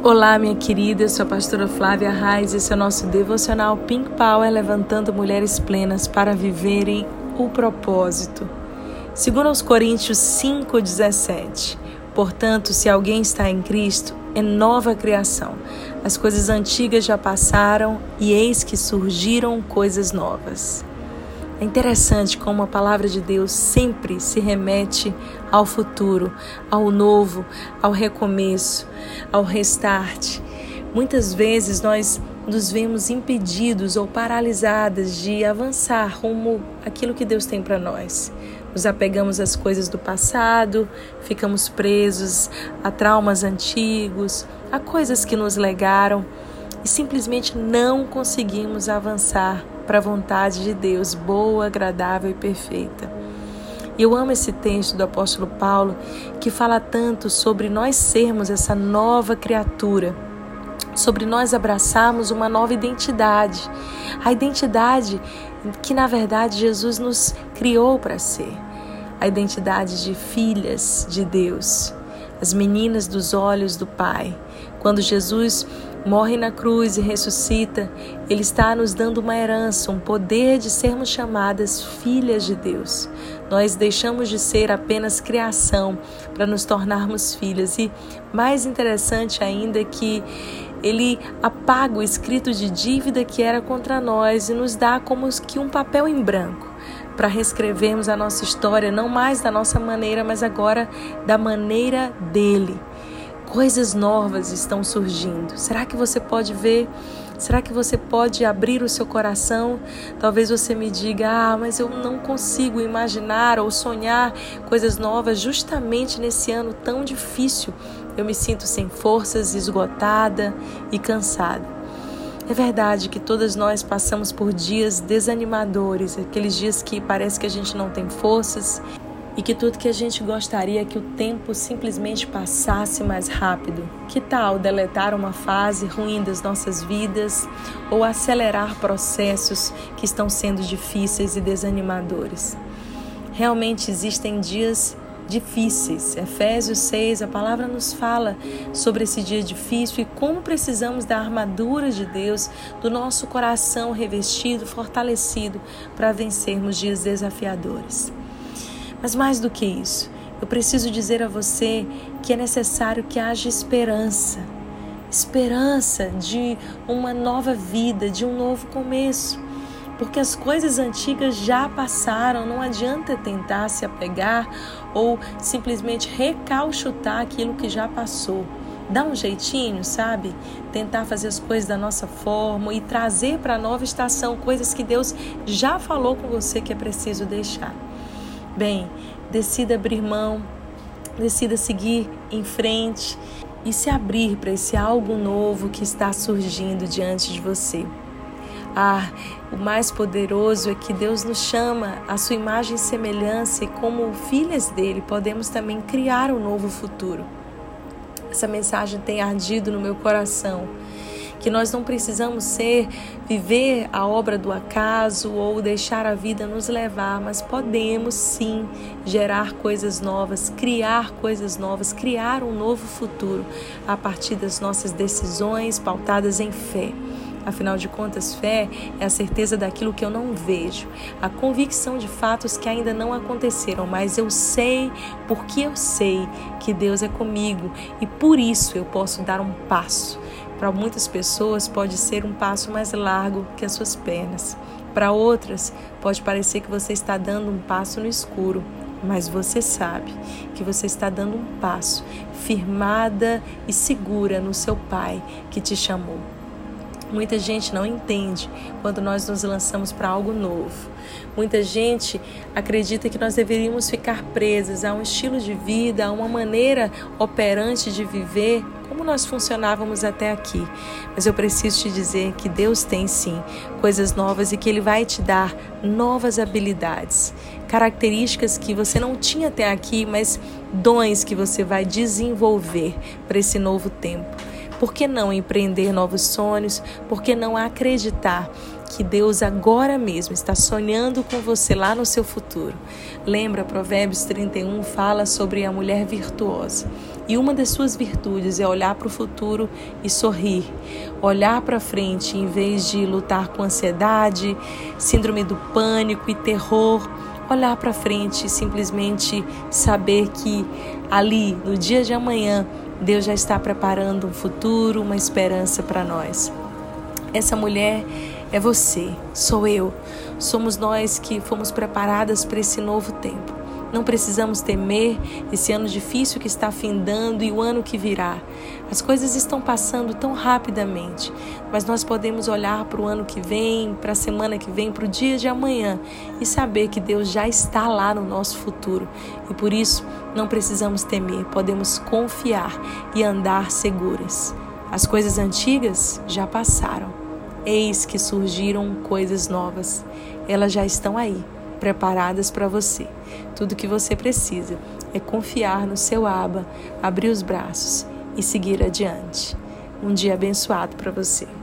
Olá, minha querida, eu sou a pastora Flávia Reis esse é o nosso devocional Pink Power levantando mulheres plenas para viverem o propósito. Segundo aos Coríntios 5:17. Portanto, se alguém está em Cristo, é nova criação. As coisas antigas já passaram e eis que surgiram coisas novas. É interessante como a palavra de Deus sempre se remete ao futuro, ao novo, ao recomeço, ao restart. Muitas vezes nós nos vemos impedidos ou paralisadas de avançar rumo aquilo que Deus tem para nós. Nos apegamos às coisas do passado, ficamos presos a traumas antigos, a coisas que nos legaram e simplesmente não conseguimos avançar para a vontade de Deus, boa, agradável e perfeita. E eu amo esse texto do apóstolo Paulo que fala tanto sobre nós sermos essa nova criatura, sobre nós abraçarmos uma nova identidade, a identidade que na verdade Jesus nos criou para ser, a identidade de filhas de Deus, as meninas dos olhos do Pai. Quando Jesus morre na cruz e ressuscita, Ele está nos dando uma herança, um poder de sermos chamadas filhas de Deus. Nós deixamos de ser apenas criação para nos tornarmos filhas. E mais interessante ainda é que ele apaga o escrito de dívida que era contra nós e nos dá como que um papel em branco para reescrevermos a nossa história, não mais da nossa maneira, mas agora da maneira dele. Coisas novas estão surgindo. Será que você pode ver? Será que você pode abrir o seu coração? Talvez você me diga: Ah, mas eu não consigo imaginar ou sonhar coisas novas justamente nesse ano tão difícil. Eu me sinto sem forças, esgotada e cansada. É verdade que todas nós passamos por dias desanimadores, aqueles dias que parece que a gente não tem forças e que tudo que a gente gostaria que o tempo simplesmente passasse mais rápido. Que tal deletar uma fase ruim das nossas vidas ou acelerar processos que estão sendo difíceis e desanimadores? Realmente existem dias difíceis. Efésios 6, a palavra nos fala sobre esse dia difícil e como precisamos da armadura de Deus, do nosso coração revestido, fortalecido para vencermos dias desafiadores. Mas mais do que isso, eu preciso dizer a você que é necessário que haja esperança esperança de uma nova vida, de um novo começo. Porque as coisas antigas já passaram, não adianta tentar se apegar ou simplesmente recalchutar aquilo que já passou. Dá um jeitinho, sabe? Tentar fazer as coisas da nossa forma e trazer para a nova estação coisas que Deus já falou com você que é preciso deixar. Bem, decida abrir mão, decida seguir em frente e se abrir para esse algo novo que está surgindo diante de você. Ah, o mais poderoso é que Deus nos chama à sua imagem e semelhança e como filhas dele podemos também criar um novo futuro. Essa mensagem tem ardido no meu coração que nós não precisamos ser viver a obra do acaso ou deixar a vida nos levar, mas podemos sim gerar coisas novas, criar coisas novas, criar um novo futuro a partir das nossas decisões pautadas em fé. Afinal de contas, fé é a certeza daquilo que eu não vejo, a convicção de fatos que ainda não aconteceram, mas eu sei, porque eu sei que Deus é comigo e por isso eu posso dar um passo. Para muitas pessoas pode ser um passo mais largo que as suas pernas. Para outras, pode parecer que você está dando um passo no escuro, mas você sabe que você está dando um passo firmada e segura no seu Pai que te chamou. Muita gente não entende quando nós nos lançamos para algo novo. Muita gente acredita que nós deveríamos ficar presas a um estilo de vida, a uma maneira operante de viver, como nós funcionávamos até aqui. Mas eu preciso te dizer que Deus tem sim coisas novas e que Ele vai te dar novas habilidades, características que você não tinha até aqui, mas dons que você vai desenvolver para esse novo tempo. Por que não empreender novos sonhos? Por que não acreditar que Deus agora mesmo está sonhando com você lá no seu futuro? Lembra, Provérbios 31 fala sobre a mulher virtuosa. E uma das suas virtudes é olhar para o futuro e sorrir, olhar para frente em vez de lutar com ansiedade, síndrome do pânico e terror. Olhar para frente e simplesmente saber que ali, no dia de amanhã, Deus já está preparando um futuro, uma esperança para nós. Essa mulher é você, sou eu. Somos nós que fomos preparadas para esse novo tempo. Não precisamos temer esse ano difícil que está findando e o ano que virá. As coisas estão passando tão rapidamente, mas nós podemos olhar para o ano que vem, para a semana que vem, para o dia de amanhã e saber que Deus já está lá no nosso futuro. E por isso não precisamos temer, podemos confiar e andar seguras. As coisas antigas já passaram. Eis que surgiram coisas novas. Elas já estão aí preparadas para você. Tudo que você precisa é confiar no seu aba, abrir os braços e seguir adiante. Um dia abençoado para você.